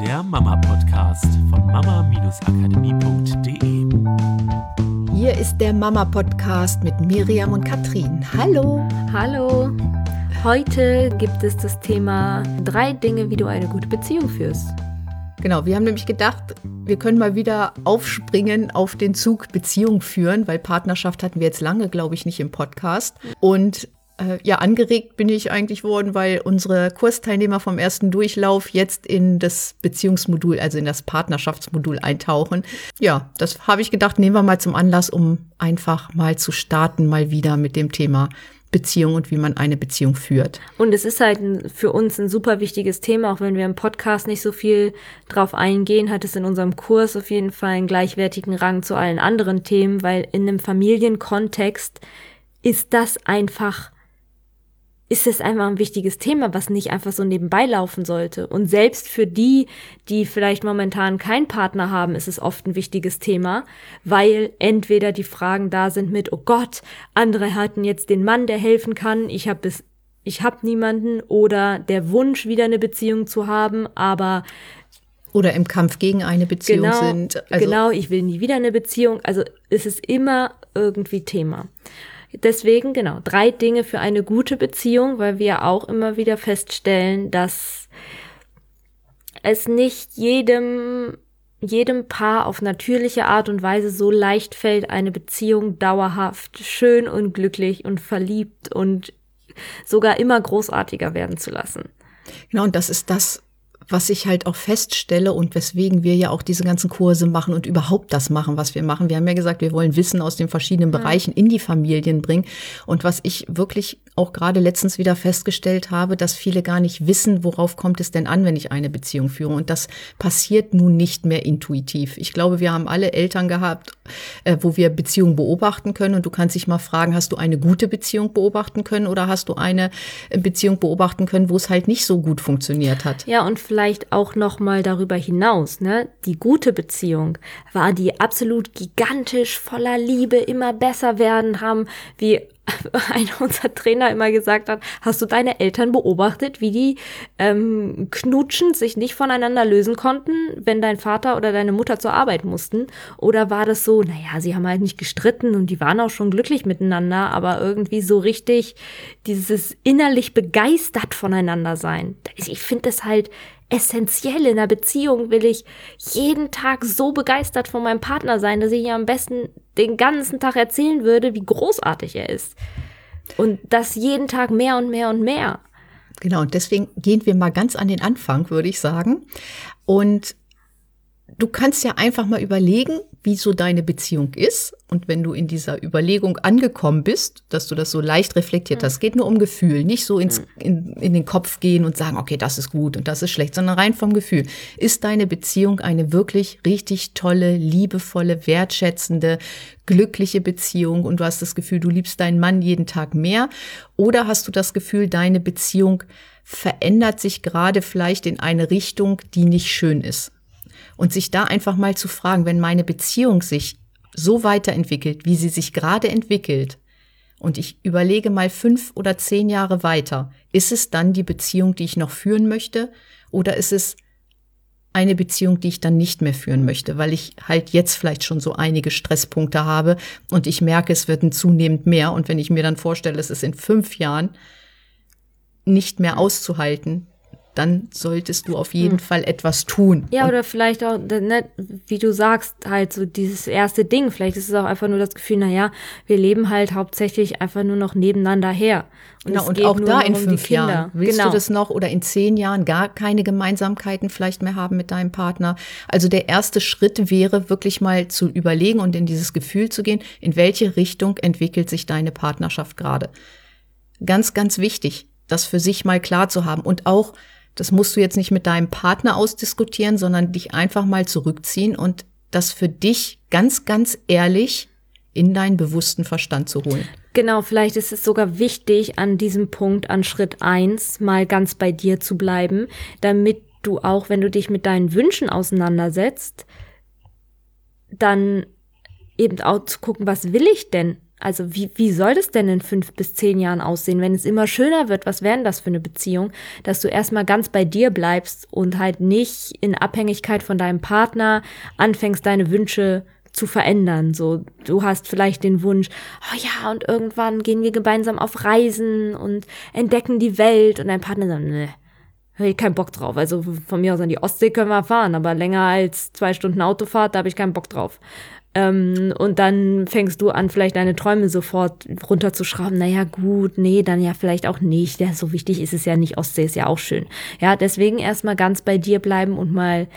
der Mama-Podcast von mama-akademie.de. Hier ist der Mama-Podcast mit Miriam und Katrin. Hallo. Hallo. Heute gibt es das Thema drei Dinge, wie du eine gute Beziehung führst. Genau, wir haben nämlich gedacht, wir können mal wieder aufspringen auf den Zug Beziehung führen, weil Partnerschaft hatten wir jetzt lange, glaube ich, nicht im Podcast. Und ja, angeregt bin ich eigentlich worden, weil unsere Kursteilnehmer vom ersten Durchlauf jetzt in das Beziehungsmodul, also in das Partnerschaftsmodul eintauchen. Ja, das habe ich gedacht, nehmen wir mal zum Anlass, um einfach mal zu starten, mal wieder mit dem Thema Beziehung und wie man eine Beziehung führt. Und es ist halt für uns ein super wichtiges Thema, auch wenn wir im Podcast nicht so viel drauf eingehen, hat es in unserem Kurs auf jeden Fall einen gleichwertigen Rang zu allen anderen Themen, weil in einem Familienkontext ist das einfach ist es einfach ein wichtiges Thema, was nicht einfach so nebenbei laufen sollte. Und selbst für die, die vielleicht momentan keinen Partner haben, ist es oft ein wichtiges Thema, weil entweder die Fragen da sind mit, oh Gott, andere hatten jetzt den Mann, der helfen kann, ich habe bis ich habe niemanden oder der Wunsch wieder eine Beziehung zu haben, aber oder im Kampf gegen eine Beziehung genau, sind. Also genau, ich will nie wieder eine Beziehung. Also es ist immer irgendwie Thema. Deswegen, genau, drei Dinge für eine gute Beziehung, weil wir auch immer wieder feststellen, dass es nicht jedem, jedem Paar auf natürliche Art und Weise so leicht fällt, eine Beziehung dauerhaft schön und glücklich und verliebt und sogar immer großartiger werden zu lassen. Genau, und das ist das, was ich halt auch feststelle und weswegen wir ja auch diese ganzen Kurse machen und überhaupt das machen, was wir machen. Wir haben ja gesagt, wir wollen Wissen aus den verschiedenen Bereichen in die Familien bringen. Und was ich wirklich auch gerade letztens wieder festgestellt habe, dass viele gar nicht wissen, worauf kommt es denn an, wenn ich eine Beziehung führe. Und das passiert nun nicht mehr intuitiv. Ich glaube, wir haben alle Eltern gehabt, äh, wo wir Beziehungen beobachten können. Und du kannst dich mal fragen, hast du eine gute Beziehung beobachten können oder hast du eine Beziehung beobachten können, wo es halt nicht so gut funktioniert hat? Ja, und vielleicht auch noch mal darüber hinaus, ne? Die gute Beziehung war die absolut gigantisch voller Liebe, immer besser werden haben, wie einer unserer Trainer immer gesagt hat, hast du deine Eltern beobachtet, wie die ähm, knutschend sich nicht voneinander lösen konnten, wenn dein Vater oder deine Mutter zur Arbeit mussten? Oder war das so, naja, sie haben halt nicht gestritten und die waren auch schon glücklich miteinander, aber irgendwie so richtig dieses innerlich begeistert voneinander sein. Ich finde das halt essentiell in einer Beziehung will ich jeden Tag so begeistert von meinem Partner sein, dass ich ihm am besten den ganzen Tag erzählen würde, wie großartig er ist. Und das jeden Tag mehr und mehr und mehr. Genau, und deswegen gehen wir mal ganz an den Anfang, würde ich sagen. Und du kannst ja einfach mal überlegen, wie so deine Beziehung ist. Und wenn du in dieser Überlegung angekommen bist, dass du das so leicht reflektiert hast, geht nur um Gefühl, nicht so ins, in, in den Kopf gehen und sagen, okay, das ist gut und das ist schlecht, sondern rein vom Gefühl. Ist deine Beziehung eine wirklich richtig tolle, liebevolle, wertschätzende, glückliche Beziehung und du hast das Gefühl, du liebst deinen Mann jeden Tag mehr? Oder hast du das Gefühl, deine Beziehung verändert sich gerade vielleicht in eine Richtung, die nicht schön ist? Und sich da einfach mal zu fragen, wenn meine Beziehung sich so weiterentwickelt, wie sie sich gerade entwickelt, und ich überlege mal fünf oder zehn Jahre weiter, ist es dann die Beziehung, die ich noch führen möchte, oder ist es eine Beziehung, die ich dann nicht mehr führen möchte, weil ich halt jetzt vielleicht schon so einige Stresspunkte habe und ich merke, es wird zunehmend mehr. Und wenn ich mir dann vorstelle, es ist in fünf Jahren nicht mehr auszuhalten, dann solltest du auf jeden hm. Fall etwas tun. Ja, oder vielleicht auch, ne, wie du sagst, halt so dieses erste Ding. Vielleicht ist es auch einfach nur das Gefühl, na ja, wir leben halt hauptsächlich einfach nur noch nebeneinander her. Und, genau, und auch da in fünf Jahren. Willst genau. du das noch oder in zehn Jahren gar keine Gemeinsamkeiten vielleicht mehr haben mit deinem Partner? Also der erste Schritt wäre wirklich mal zu überlegen und in dieses Gefühl zu gehen, in welche Richtung entwickelt sich deine Partnerschaft gerade. Ganz, ganz wichtig, das für sich mal klar zu haben und auch das musst du jetzt nicht mit deinem Partner ausdiskutieren, sondern dich einfach mal zurückziehen und das für dich ganz, ganz ehrlich in deinen bewussten Verstand zu holen. Genau, vielleicht ist es sogar wichtig, an diesem Punkt, an Schritt eins mal ganz bei dir zu bleiben, damit du auch, wenn du dich mit deinen Wünschen auseinandersetzt, dann eben auch zu gucken, was will ich denn? Also wie, wie soll das denn in fünf bis zehn Jahren aussehen, wenn es immer schöner wird? Was wäre denn das für eine Beziehung? Dass du erstmal ganz bei dir bleibst und halt nicht in Abhängigkeit von deinem Partner anfängst, deine Wünsche zu verändern. So, du hast vielleicht den Wunsch, oh ja, und irgendwann gehen wir gemeinsam auf Reisen und entdecken die Welt und dein Partner sagt, ne, habe ich keinen Bock drauf. Also von mir aus an die Ostsee können wir fahren, aber länger als zwei Stunden Autofahrt, da habe ich keinen Bock drauf. Ähm, und dann fängst du an, vielleicht deine Träume sofort runterzuschrauben. Naja, gut, nee, dann ja vielleicht auch nicht. Ja, so wichtig ist es ja nicht. Ostsee ist ja auch schön. Ja, deswegen erstmal ganz bei dir bleiben und mal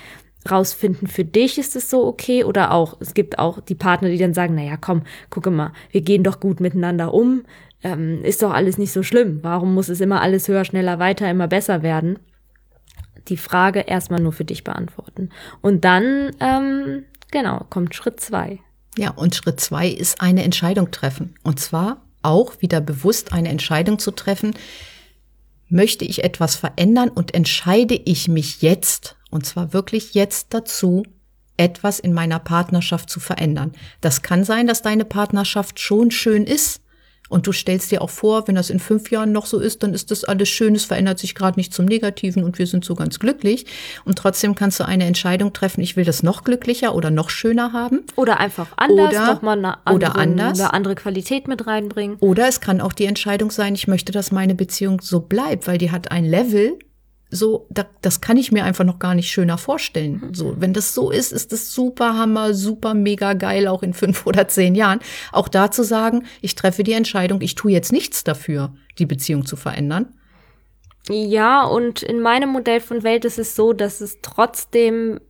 rausfinden, für dich ist es so okay oder auch, es gibt auch die Partner, die dann sagen, naja, komm, gucke mal, wir gehen doch gut miteinander um, ähm, ist doch alles nicht so schlimm. Warum muss es immer alles höher, schneller, weiter, immer besser werden? Die Frage erstmal nur für dich beantworten. Und dann, ähm, genau, kommt Schritt zwei. Ja, und Schritt zwei ist eine Entscheidung treffen. Und zwar auch wieder bewusst eine Entscheidung zu treffen, möchte ich etwas verändern und entscheide ich mich jetzt, und zwar wirklich jetzt dazu, etwas in meiner Partnerschaft zu verändern. Das kann sein, dass deine Partnerschaft schon schön ist, und du stellst dir auch vor, wenn das in fünf Jahren noch so ist, dann ist das alles schön, es verändert sich gerade nicht zum Negativen und wir sind so ganz glücklich. Und trotzdem kannst du eine Entscheidung treffen, ich will das noch glücklicher oder noch schöner haben. Oder einfach anders, oder, nochmal eine andere, oder anders. eine andere Qualität mit reinbringen. Oder es kann auch die Entscheidung sein, ich möchte, dass meine Beziehung so bleibt, weil die hat ein Level, so, da, das kann ich mir einfach noch gar nicht schöner vorstellen. Mhm. So, wenn das so ist, ist das super Hammer, super mega geil, auch in fünf oder zehn Jahren. Auch da zu sagen, ich treffe die Entscheidung, ich tue jetzt nichts dafür, die Beziehung zu verändern. Ja, und in meinem Modell von Welt ist es so, dass es trotzdem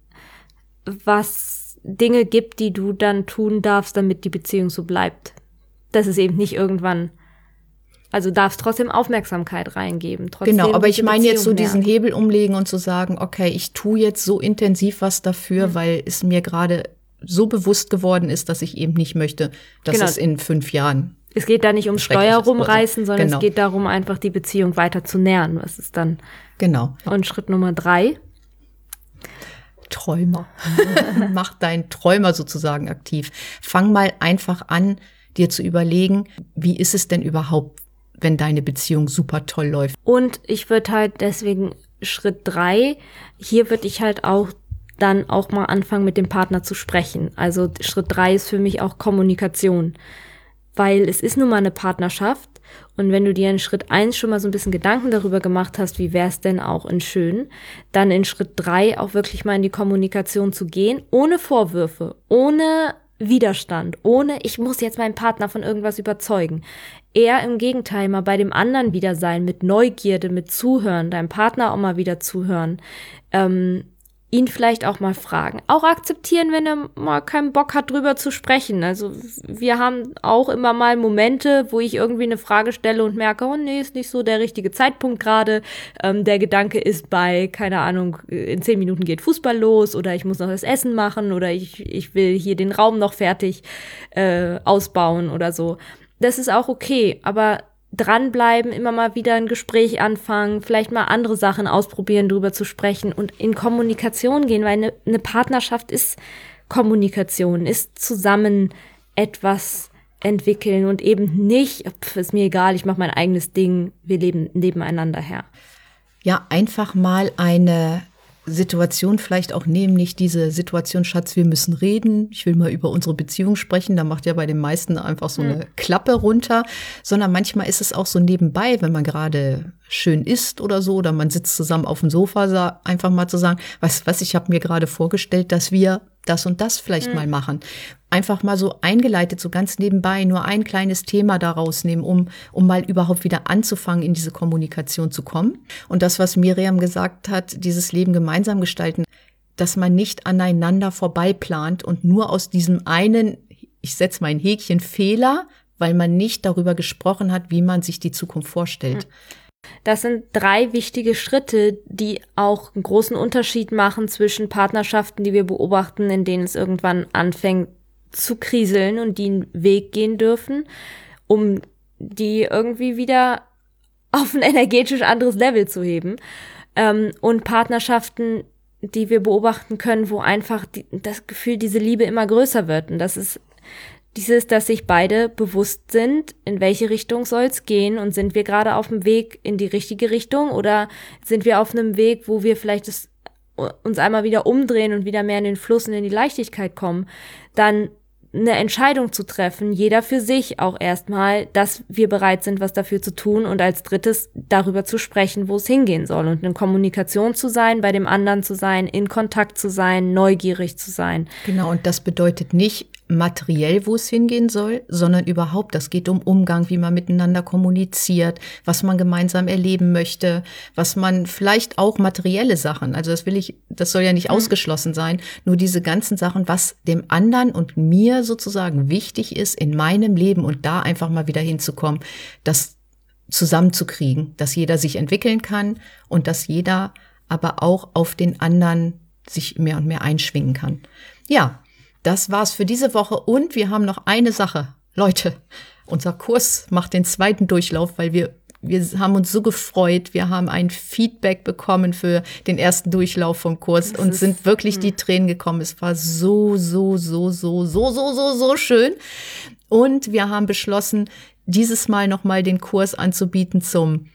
was Dinge gibt, die du dann tun darfst, damit die Beziehung so bleibt. Dass es eben nicht irgendwann also darfst trotzdem Aufmerksamkeit reingeben. Trotzdem genau, aber ich meine jetzt so Beziehung diesen. Hebel umlegen und zu sagen, okay, ich tue jetzt so intensiv was dafür, Mhm. weil es mir gerade so bewusst geworden ist, dass ich eben nicht möchte, dass Genau. es in fünf Jahren. Es geht da nicht ums Steuer rumreißen, Wort. sondern Genau. es geht darum, einfach die Beziehung weiter zu nähren. Was ist dann? Genau. Und Schritt Nummer drei. Träumer. Mach deinen Träumer sozusagen aktiv. Fang mal einfach an, dir zu überlegen, wie ist es denn überhaupt, wenn deine Beziehung super toll läuft. Und ich würde halt deswegen Schritt drei, hier würde ich halt auch dann auch mal anfangen, mit dem Partner zu sprechen. Also Schritt drei ist für mich auch Kommunikation. Weil es ist nun mal eine Partnerschaft. Und wenn du dir in Schritt eins schon mal so ein bisschen Gedanken darüber gemacht hast, wie wäre es denn auch in schön, dann in Schritt drei auch wirklich mal in die Kommunikation zu gehen, ohne Vorwürfe, ohne Widerstand, ohne ich muss jetzt meinen Partner von irgendwas überzeugen. Eher im Gegenteil mal bei dem anderen wieder sein, mit Neugierde, mit Zuhören, deinem Partner auch mal wieder zuhören. Ähm, ihn vielleicht auch mal fragen. Auch akzeptieren, wenn er mal keinen Bock hat, drüber zu sprechen. Also wir haben auch immer mal Momente, wo ich irgendwie eine Frage stelle und merke, oh nee, ist nicht so der richtige Zeitpunkt gerade. Ähm, der Gedanke ist bei, keine Ahnung, in zehn Minuten geht Fußball los oder ich muss noch das Essen machen oder ich, ich will hier den Raum noch fertig äh, ausbauen oder so. Das ist auch okay, aber dranbleiben, immer mal wieder ein Gespräch anfangen, vielleicht mal andere Sachen ausprobieren, drüber zu sprechen und in Kommunikation gehen, weil eine, eine Partnerschaft ist Kommunikation, ist zusammen etwas entwickeln und eben nicht, pf, ist mir egal, ich mache mein eigenes Ding, wir leben nebeneinander her. Ja, einfach mal eine Situation vielleicht auch nehmen, nicht diese Situation, Schatz, wir müssen reden, ich will mal über unsere Beziehung sprechen, da macht ja bei den meisten einfach so eine Klappe runter, sondern manchmal ist es auch so nebenbei, wenn man gerade schön isst oder so, oder man sitzt zusammen auf dem Sofa, einfach mal zu sagen, weißt du was, ich habe mir gerade vorgestellt, dass wir das und das vielleicht mal machen. Einfach mal so eingeleitet, so ganz nebenbei, nur ein kleines Thema daraus nehmen, um, um mal überhaupt wieder anzufangen, in diese Kommunikation zu kommen. Und das, was Miriam gesagt hat, dieses Leben gemeinsam gestalten, dass man nicht aneinander vorbei plant und nur aus diesem einen, ich setze mein Häkchen, Fehler, weil man nicht darüber gesprochen hat, wie man sich die Zukunft vorstellt. Das sind drei wichtige Schritte, die auch einen großen Unterschied machen zwischen Partnerschaften, die wir beobachten, in denen es irgendwann anfängt zu kriseln und die einen Weg gehen dürfen, um die irgendwie wieder auf ein energetisch anderes Level zu heben. Ähm, und Partnerschaften, die wir beobachten können, wo einfach die, das Gefühl, diese Liebe immer größer wird. Und das ist dieses, dass sich beide bewusst sind, in welche Richtung soll es gehen und sind wir gerade auf dem Weg in die richtige Richtung oder sind wir auf einem Weg, wo wir vielleicht das, uns einmal wieder umdrehen und wieder mehr in den Fluss und in die Leichtigkeit kommen, dann eine Entscheidung zu treffen, jeder für sich auch erstmal, dass wir bereit sind, was dafür zu tun und als drittes darüber zu sprechen, wo es hingehen soll und in Kommunikation zu sein, bei dem anderen zu sein, in Kontakt zu sein, neugierig zu sein. Genau, und das bedeutet nicht, materiell, wo es hingehen soll, sondern überhaupt, das geht um Umgang, wie man miteinander kommuniziert, was man gemeinsam erleben möchte, was man vielleicht auch materielle Sachen, also das will ich, das soll ja nicht mhm. ausgeschlossen sein, nur diese ganzen Sachen, was dem anderen und mir sozusagen wichtig ist in meinem Leben und da einfach mal wieder hinzukommen, das zusammenzukriegen, dass jeder sich entwickeln kann und dass jeder aber auch auf den anderen sich mehr und mehr einschwingen kann. Ja, das war's für diese Woche und wir haben noch eine Sache. Leute, unser Kurs macht den zweiten Durchlauf, weil wir wir haben uns so gefreut. Wir haben ein Feedback bekommen für den ersten Durchlauf vom Kurs das und sind wirklich die hm. Tränen gekommen. Es war so, so, so, so, so, so, so, so schön. Und wir haben beschlossen, dieses Mal nochmal den Kurs anzubieten zum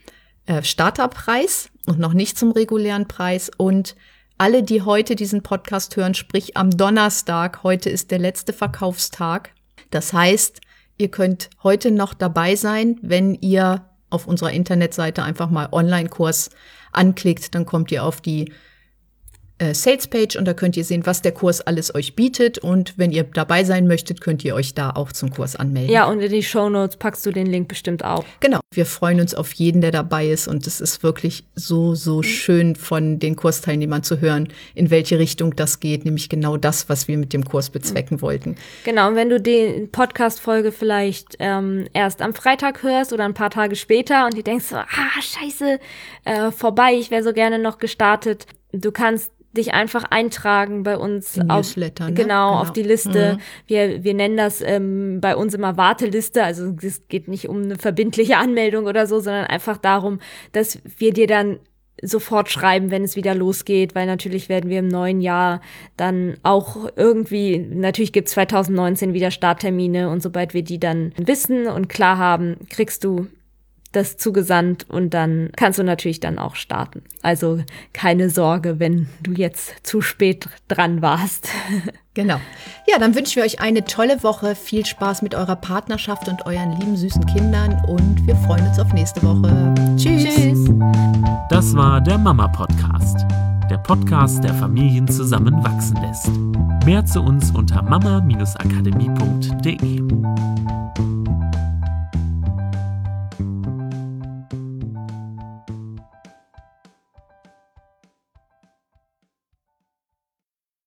äh, Starterpreis und noch nicht zum regulären Preis. Und alle, die heute diesen Podcast hören, sprich am Donnerstag, heute ist der letzte Verkaufstag. Das heißt, ihr könnt heute noch dabei sein, wenn ihr auf unserer Internetseite einfach mal Online-Kurs anklickt, dann kommt ihr auf die äh, Sales Page und da könnt ihr sehen, was der Kurs alles euch bietet. Und wenn ihr dabei sein möchtet, könnt ihr euch da auch zum Kurs anmelden. Ja, und in die Show Notes packst du den Link bestimmt auch. Genau. Wir freuen uns auf jeden, der dabei ist. Und es ist wirklich so, so mhm. schön von den Kursteilnehmern zu hören, in welche Richtung das geht. Nämlich genau das, was wir mit dem Kurs bezwecken mhm. wollten. Genau. Und wenn du die Podcast-Folge vielleicht ähm, erst am Freitag hörst oder ein paar Tage später und die denkst so, ah, scheiße, äh, vorbei, ich wäre so gerne noch gestartet. Du kannst dich einfach eintragen bei uns auf, ne? genau, genau, auf die Liste. Mhm. Wir, wir nennen das ähm, bei uns immer Warteliste. Also es geht nicht um eine verbindliche Anmeldung oder so, sondern einfach darum, dass wir dir dann sofort schreiben, wenn es wieder losgeht, weil natürlich werden wir im neuen Jahr dann auch irgendwie, natürlich gibt es 2019 wieder Starttermine und sobald wir die dann wissen und klar haben, kriegst du das zugesandt und dann kannst du natürlich dann auch starten. Also keine Sorge, wenn du jetzt zu spät dran warst. Genau. Ja, dann wünschen wir euch eine tolle Woche. Viel Spaß mit eurer Partnerschaft und euren lieben süßen Kindern und wir freuen uns auf nächste Woche. Tschüss. Tschüss. Das war der Mama Podcast. Der Podcast, der Familien zusammenwachsen lässt. Mehr zu uns unter mama-akademie.de.